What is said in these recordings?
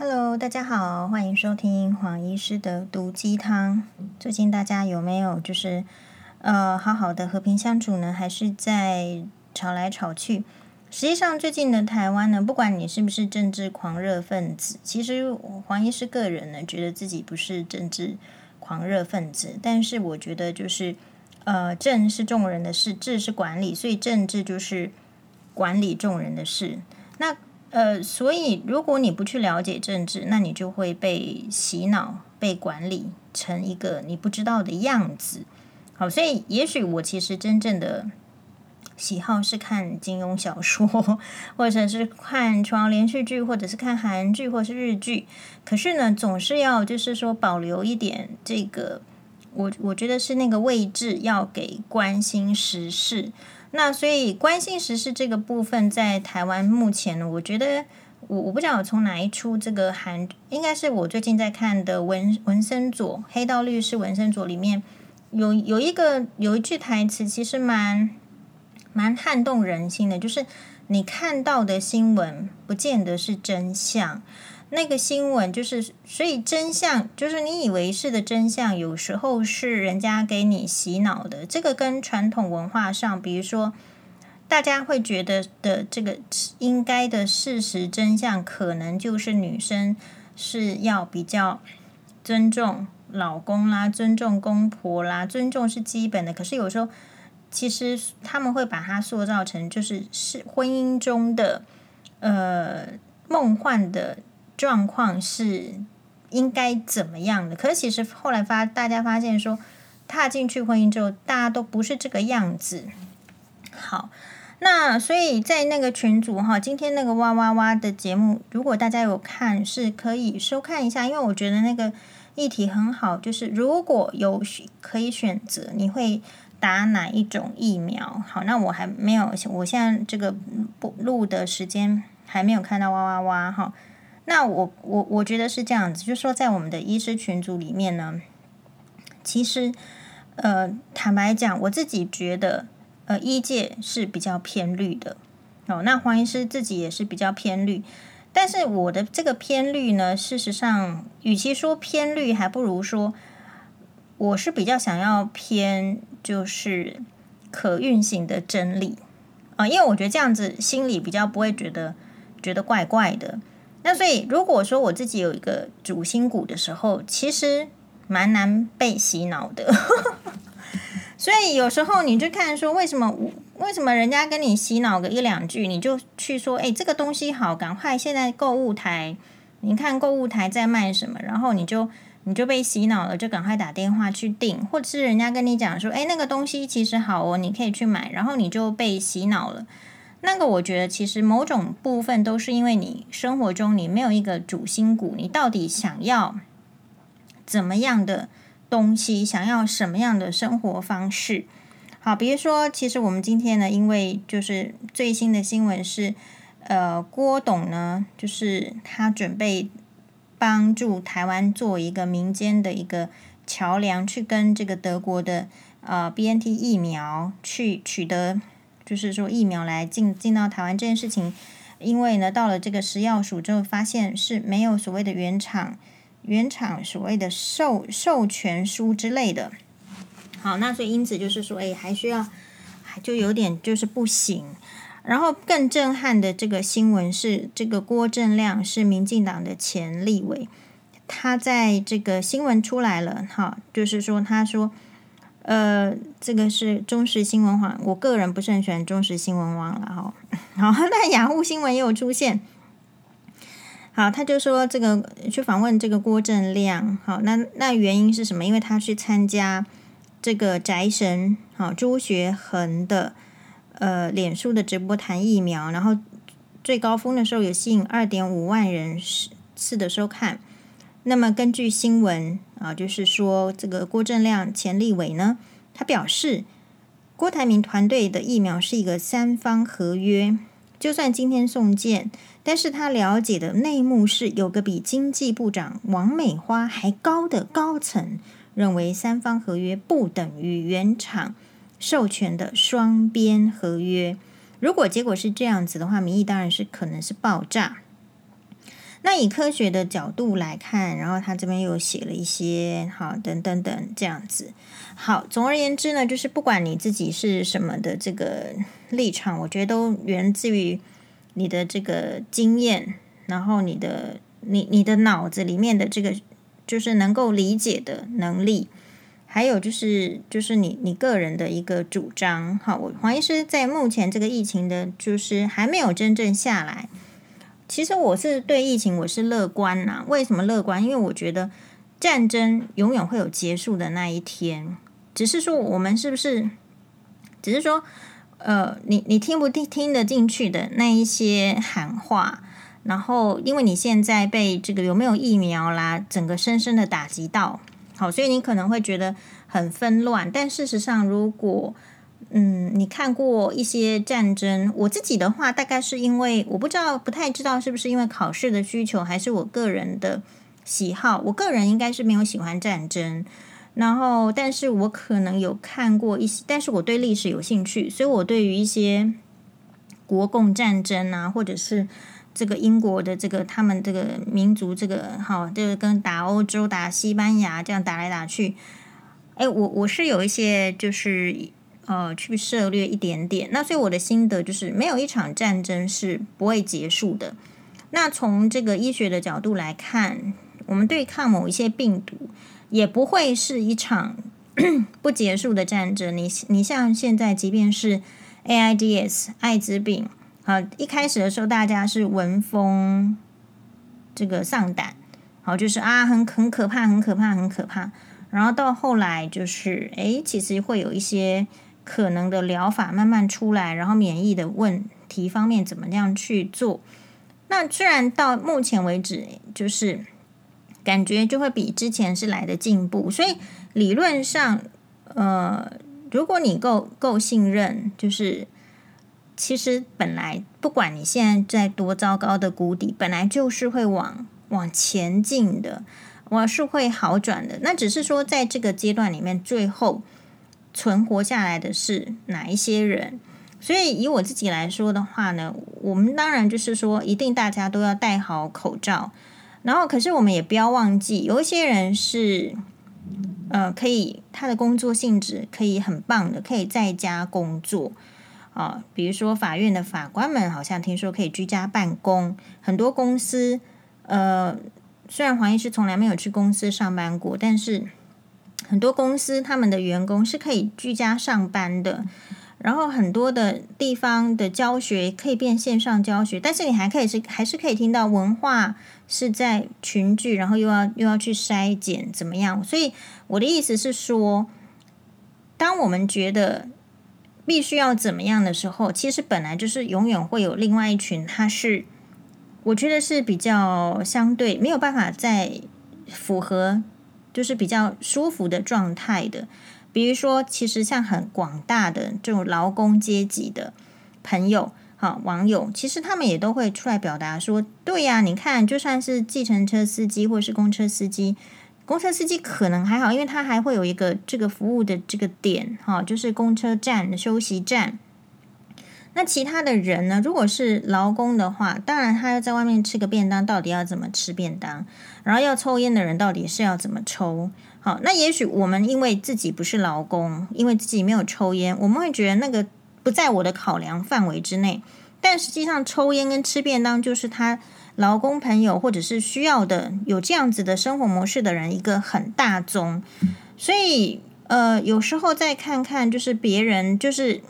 Hello，大家好，欢迎收听黄医师的毒鸡汤。最近大家有没有就是呃好好的和平相处呢？还是在吵来吵去？实际上，最近的台湾呢，不管你是不是政治狂热分子，其实黄医师个人呢，觉得自己不是政治狂热分子，但是我觉得就是呃，政是众人的事，治是管理，所以政治就是管理众人的事。那呃，所以如果你不去了解政治，那你就会被洗脑、被管理成一个你不知道的样子。好，所以也许我其实真正的喜好是看金庸小说，或者是看床连续剧，或者是看韩剧，或者是日剧。可是呢，总是要就是说保留一点这个，我我觉得是那个位置要给关心时事。那所以关心时事这个部分，在台湾目前呢，我觉得我我不知道我从哪一出这个韩，应该是我最近在看的文文森佐《黑道律师文森佐》里面有有一个有一句台词，其实蛮蛮撼动人心的，就是你看到的新闻不见得是真相。那个新闻就是，所以真相就是你以为是的真相，有时候是人家给你洗脑的。这个跟传统文化上，比如说大家会觉得的这个应该的事实真相，可能就是女生是要比较尊重老公啦，尊重公婆啦，尊重是基本的。可是有时候，其实他们会把它塑造成就是是婚姻中的呃梦幻的。状况是应该怎么样的？可是其实后来发，大家发现说，踏进去婚姻之后，大家都不是这个样子。好，那所以在那个群组哈，今天那个哇哇哇的节目，如果大家有看，是可以收看一下，因为我觉得那个议题很好。就是如果有可以选择，你会打哪一种疫苗？好，那我还没有，我现在这个不录的时间还没有看到哇哇哇哈。那我我我觉得是这样子，就是说在我们的医师群组里面呢，其实呃坦白讲，我自己觉得呃医界是比较偏绿的哦。那黄医师自己也是比较偏绿，但是我的这个偏绿呢，事实上与其说偏绿，还不如说我是比较想要偏就是可运行的真理啊，因为我觉得这样子心里比较不会觉得觉得怪怪的。那所以，如果说我自己有一个主心骨的时候，其实蛮难被洗脑的。所以有时候你就看说，为什么为什么人家跟你洗脑个一两句，你就去说，哎，这个东西好，赶快现在购物台，你看购物台在卖什么，然后你就你就被洗脑了，就赶快打电话去订，或者是人家跟你讲说，哎，那个东西其实好哦，你可以去买，然后你就被洗脑了。那个我觉得其实某种部分都是因为你生活中你没有一个主心骨，你到底想要怎么样的东西，想要什么样的生活方式？好，比如说，其实我们今天呢，因为就是最新的新闻是，呃，郭董呢，就是他准备帮助台湾做一个民间的一个桥梁，去跟这个德国的呃 BNT 疫苗去取得。就是说疫苗来进进到台湾这件事情，因为呢，到了这个食药署之后，发现是没有所谓的原厂原厂所谓的授授权书之类的。好，那所以因此就是说，哎，还需要，还就有点就是不行。然后更震撼的这个新闻是，这个郭正亮是民进党的前立委，他在这个新闻出来了，哈，就是说他说。呃，这个是中时新闻网，我个人不是很喜欢中时新闻网了哈。好，那雅虎新闻也有出现。好，他就说这个去访问这个郭正亮，好，那那原因是什么？因为他去参加这个宅神好朱学恒的呃脸书的直播谈疫苗，然后最高峰的时候有吸引二点五万人次的收看。那么根据新闻啊，就是说这个郭正亮前立委呢，他表示郭台铭团队的疫苗是一个三方合约，就算今天送件，但是他了解的内幕是有个比经济部长王美花还高的高层认为三方合约不等于原厂授权的双边合约。如果结果是这样子的话，民意当然是可能是爆炸。那以科学的角度来看，然后他这边又写了一些，好，等等等这样子。好，总而言之呢，就是不管你自己是什么的这个立场，我觉得都源自于你的这个经验，然后你的你你的脑子里面的这个就是能够理解的能力，还有就是就是你你个人的一个主张。好，我黄医师在目前这个疫情的，就是还没有真正下来。其实我是对疫情我是乐观呐。为什么乐观？因为我觉得战争永远会有结束的那一天。只是说我们是不是？只是说，呃，你你听不听听得进去的那一些喊话，然后因为你现在被这个有没有疫苗啦，整个深深的打击到，好，所以你可能会觉得很纷乱。但事实上，如果嗯，你看过一些战争，我自己的话，大概是因为我不知道，不太知道是不是因为考试的需求，还是我个人的喜好。我个人应该是没有喜欢战争，然后，但是我可能有看过一些，但是我对历史有兴趣，所以我对于一些国共战争啊，或者是这个英国的这个他们这个民族这个好，这个跟打欧洲、打西班牙这样打来打去，哎，我我是有一些就是。呃，去涉略一点点。那所以我的心得就是，没有一场战争是不会结束的。那从这个医学的角度来看，我们对抗某一些病毒，也不会是一场 不结束的战争。你你像现在，即便是 AIDS 艾滋病，好，一开始的时候大家是闻风这个丧胆，好，就是啊，很很可怕，很可怕，很可怕。然后到后来就是，诶，其实会有一些。可能的疗法慢慢出来，然后免疫的问题方面怎么样去做？那虽然到目前为止，就是感觉就会比之前是来的进步，所以理论上，呃，如果你够够信任，就是其实本来不管你现在在多糟糕的谷底，本来就是会往往前进的，我是会好转的。那只是说在这个阶段里面，最后。存活下来的是哪一些人？所以以我自己来说的话呢，我们当然就是说，一定大家都要戴好口罩。然后，可是我们也不要忘记，有一些人是，呃，可以他的工作性质可以很棒的，可以在家工作啊。比如说法院的法官们，好像听说可以居家办公。很多公司，呃，虽然黄医师从来没有去公司上班过，但是。很多公司他们的员工是可以居家上班的，然后很多的地方的教学可以变线上教学，但是你还可以是还是可以听到文化是在群聚，然后又要又要去筛检怎么样？所以我的意思是说，当我们觉得必须要怎么样的时候，其实本来就是永远会有另外一群，他是我觉得是比较相对没有办法再符合。就是比较舒服的状态的，比如说，其实像很广大的这种劳工阶级的朋友、哈网友，其实他们也都会出来表达说：“对呀，你看，就算是计程车司机或是公车司机，公车司机可能还好，因为他还会有一个这个服务的这个点，哈，就是公车站的休息站。”那其他的人呢？如果是劳工的话，当然他要在外面吃个便当，到底要怎么吃便当？然后要抽烟的人到底是要怎么抽？好，那也许我们因为自己不是劳工，因为自己没有抽烟，我们会觉得那个不在我的考量范围之内。但实际上，抽烟跟吃便当就是他劳工朋友或者是需要的有这样子的生活模式的人一个很大宗。所以，呃，有时候再看看，就是别人就是。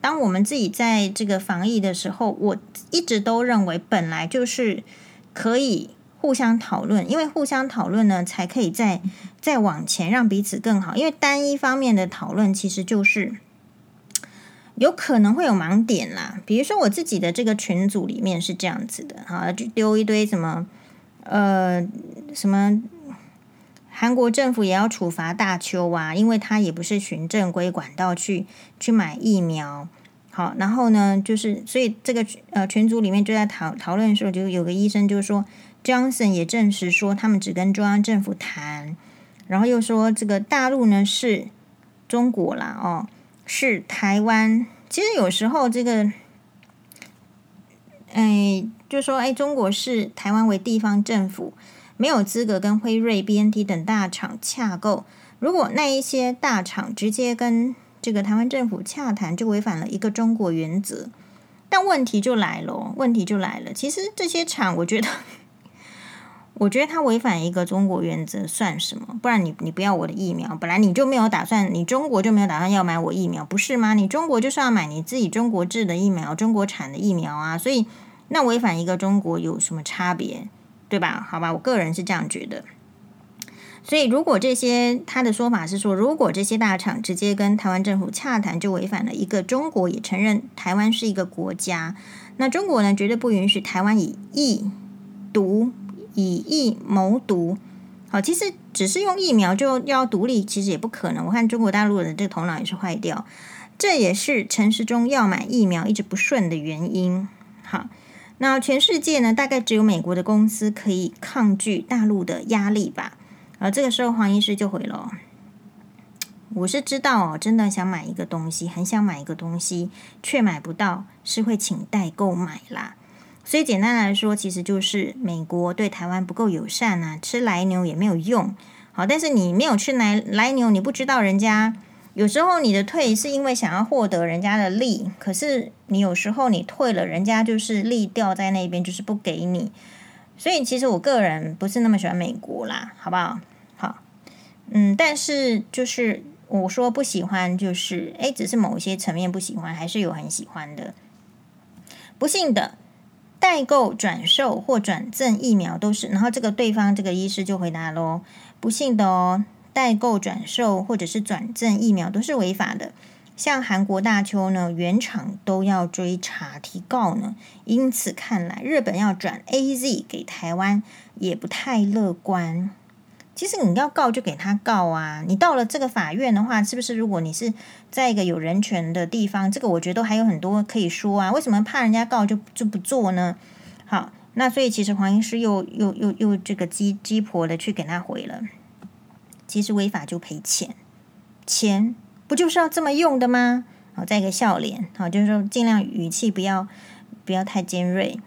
当我们自己在这个防疫的时候，我一直都认为本来就是可以互相讨论，因为互相讨论呢，才可以再再往前，让彼此更好。因为单一方面的讨论，其实就是有可能会有盲点啦。比如说我自己的这个群组里面是这样子的，哈，就丢一堆什么呃什么韩国政府也要处罚大邱啊，因为他也不是循正规管道去去买疫苗。好，然后呢，就是所以这个呃群组里面就在讨讨论的时候，就有个医生就说，Johnson 也证实说他们只跟中央政府谈，然后又说这个大陆呢是中国啦，哦，是台湾。其实有时候这个，哎，就说，哎，中国是台湾为地方政府，没有资格跟辉瑞、BNT 等大厂洽购。如果那一些大厂直接跟这个台湾政府洽谈，就违反了一个中国原则。但问题就来了，问题就来了。其实这些厂，我觉得。我觉得他违反一个中国原则算什么？不然你你不要我的疫苗，本来你就没有打算，你中国就没有打算要买我疫苗，不是吗？你中国就是要买你自己中国制的疫苗，中国产的疫苗啊，所以那违反一个中国有什么差别？对吧？好吧，我个人是这样觉得。所以如果这些他的说法是说，如果这些大厂直接跟台湾政府洽谈，就违反了一个中国也承认台湾是一个国家，那中国呢绝对不允许台湾以疫独。以疫谋独，好，其实只是用疫苗就要独立，其实也不可能。我看中国大陆的这个头脑也是坏掉，这也是陈时中要买疫苗一直不顺的原因。好，那全世界呢，大概只有美国的公司可以抗拒大陆的压力吧？而这个时候黄医师就回了，我是知道哦，真的想买一个东西，很想买一个东西，却买不到，是会请代购买啦。所以简单来说，其实就是美国对台湾不够友善啊，吃来牛也没有用。好，但是你没有吃来来牛，你不知道人家有时候你的退是因为想要获得人家的利，可是你有时候你退了，人家就是利掉在那边，就是不给你。所以其实我个人不是那么喜欢美国啦，好不好？好，嗯，但是就是我说不喜欢，就是诶，只是某一些层面不喜欢，还是有很喜欢的。不幸的。代购、转售或转赠疫苗都是，然后这个对方这个医师就回答喽：不幸的哦，代购、转售或者是转赠疫苗都是违法的。像韩国大邱呢，原厂都要追查提告呢。因此看来，日本要转 AZ 给台湾也不太乐观。其实你要告就给他告啊！你到了这个法院的话，是不是？如果你是在一个有人权的地方，这个我觉得还有很多可以说啊。为什么怕人家告就就不做呢？好，那所以其实黄医师又又又又这个鸡鸡婆的去给他回了。其实违法就赔钱，钱不就是要这么用的吗？好，再一个笑脸，好，就是说尽量语气不要不要太尖锐。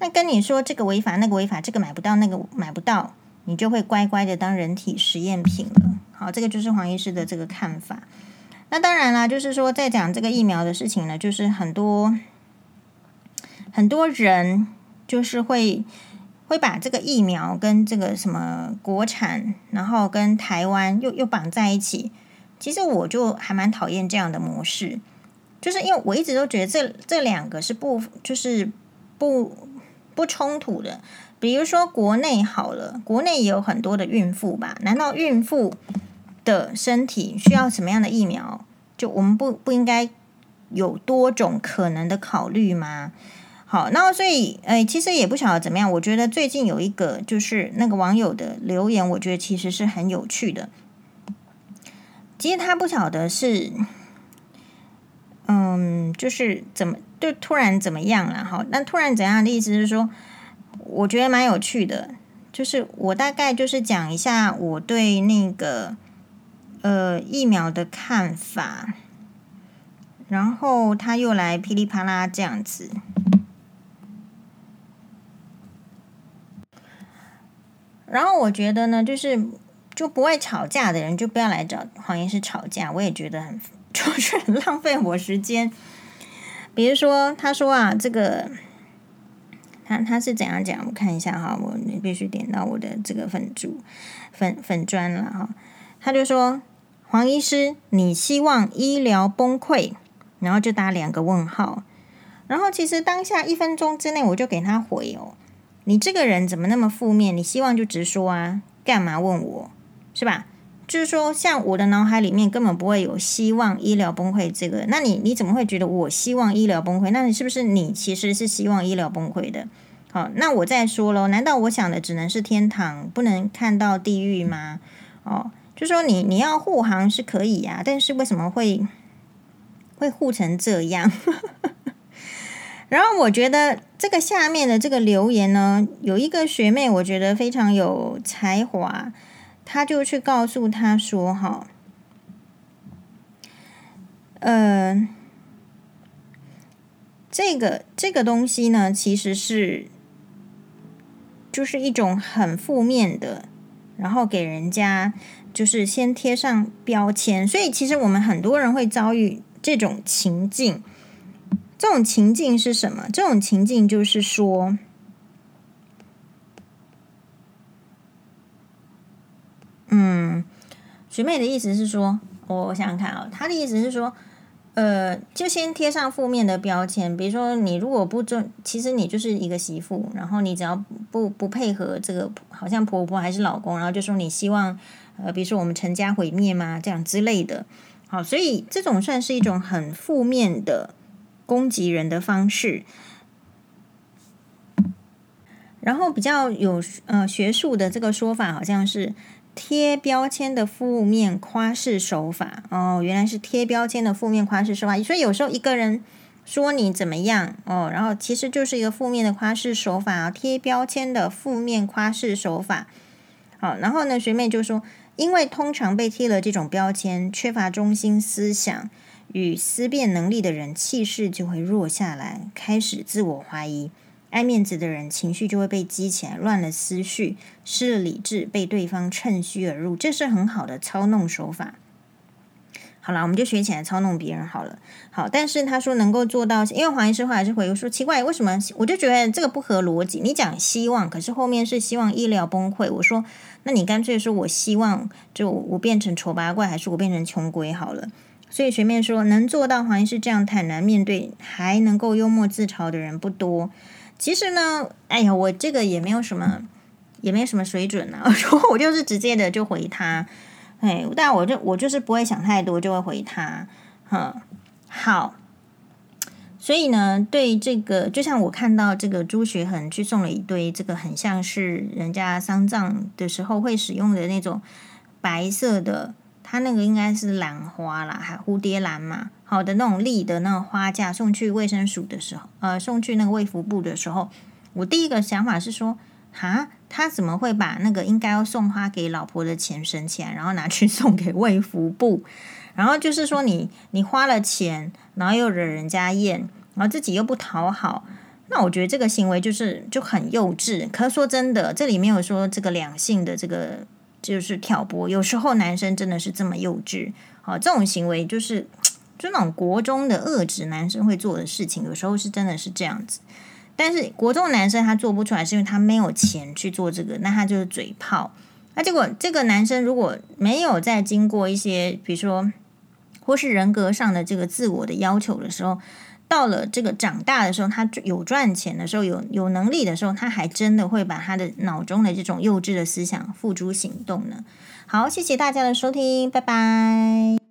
那跟你说这个违法，那个违法，这个买不到，那个买不到。你就会乖乖的当人体实验品了。好，这个就是黄医师的这个看法。那当然啦，就是说在讲这个疫苗的事情呢，就是很多很多人就是会会把这个疫苗跟这个什么国产，然后跟台湾又又绑在一起。其实我就还蛮讨厌这样的模式，就是因为我一直都觉得这这两个是不就是不不冲突的。比如说国内好了，国内也有很多的孕妇吧？难道孕妇的身体需要什么样的疫苗？就我们不不应该有多种可能的考虑吗？好，那所以哎，其实也不晓得怎么样。我觉得最近有一个就是那个网友的留言，我觉得其实是很有趣的。其实他不晓得是，嗯，就是怎么就突然怎么样了？好，那突然怎样的意思是说？我觉得蛮有趣的，就是我大概就是讲一下我对那个呃疫苗的看法，然后他又来噼里啪啦这样子，然后我觉得呢，就是就不会吵架的人就不要来找黄医师吵架，我也觉得很 就是很浪费我时间。比如说，他说啊，这个。他他是怎样讲？我看一下哈，我必须点到我的这个粉主粉粉砖了哈。他就说：“黄医师，你希望医疗崩溃？”然后就打两个问号。然后其实当下一分钟之内我就给他回哦。你这个人怎么那么负面？你希望就直说啊，干嘛问我？是吧？就是说，像我的脑海里面根本不会有希望医疗崩溃这个。那你你怎么会觉得我希望医疗崩溃？那你是不是你其实是希望医疗崩溃的？好，那我再说喽。难道我想的只能是天堂，不能看到地狱吗？哦，就说你你要护航是可以呀，但是为什么会会护成这样？然后我觉得这个下面的这个留言呢，有一个学妹，我觉得非常有才华。她就去告诉他说：“哈，呃，这个这个东西呢，其实是就是一种很负面的，然后给人家就是先贴上标签，所以其实我们很多人会遭遇这种情境。这种情境是什么？这种情境就是说，嗯，学妹的意思是说，我想想看啊，她的意思是说。呃，就先贴上负面的标签，比如说你如果不尊，其实你就是一个媳妇，然后你只要不不配合这个，好像婆婆还是老公，然后就说你希望，呃，比如说我们成家毁灭吗？这样之类的。好，所以这种算是一种很负面的攻击人的方式。然后比较有呃学术的这个说法，好像是。贴标签的负面夸饰手法哦，原来是贴标签的负面夸饰手法。所以有时候一个人说你怎么样哦，然后其实就是一个负面的夸饰手法啊，贴标签的负面夸饰手法。好，然后呢，学妹就说，因为通常被贴了这种标签，缺乏中心思想与思辨能力的人，气势就会弱下来，开始自我怀疑。爱面子的人，情绪就会被激起来，乱了思绪，失了理智，被对方趁虚而入，这是很好的操弄手法。好了，我们就学起来操弄别人好了。好，但是他说能够做到，因为黄医师后来是回复说奇怪，为什么？我就觉得这个不合逻辑。你讲希望，可是后面是希望医疗崩溃。我说，那你干脆说我希望就我变成丑八怪，还是我变成穷鬼好了？所以学妹说，能做到黄医师这样坦然面对，还能够幽默自嘲的人不多。其实呢，哎呀，我这个也没有什么，也没有什么水准啊。我我就是直接的就回他，哎，但我就我就是不会想太多，就会回他，哼，好。所以呢，对这个，就像我看到这个朱学恒去送了一堆这个很像是人家丧葬的时候会使用的那种白色的。他那个应该是兰花啦，还蝴蝶兰嘛，好的那种立的那种花架送去卫生署的时候，呃，送去那个卫福部的时候，我第一个想法是说，哈，他怎么会把那个应该要送花给老婆的钱省起来，然后拿去送给卫福部？然后就是说你，你你花了钱，然后又惹人家厌，然后自己又不讨好，那我觉得这个行为就是就很幼稚。可说真的，这里没有说这个两性的这个。就是挑拨，有时候男生真的是这么幼稚，好，这种行为就是就那种国中的恶质男生会做的事情，有时候是真的是这样子。但是国中男生他做不出来，是因为他没有钱去做这个，那他就是嘴炮。那结果这个男生如果没有再经过一些，比如说或是人格上的这个自我的要求的时候。到了这个长大的时候，他有赚钱的时候，有有能力的时候，他还真的会把他的脑中的这种幼稚的思想付诸行动呢。好，谢谢大家的收听，拜拜。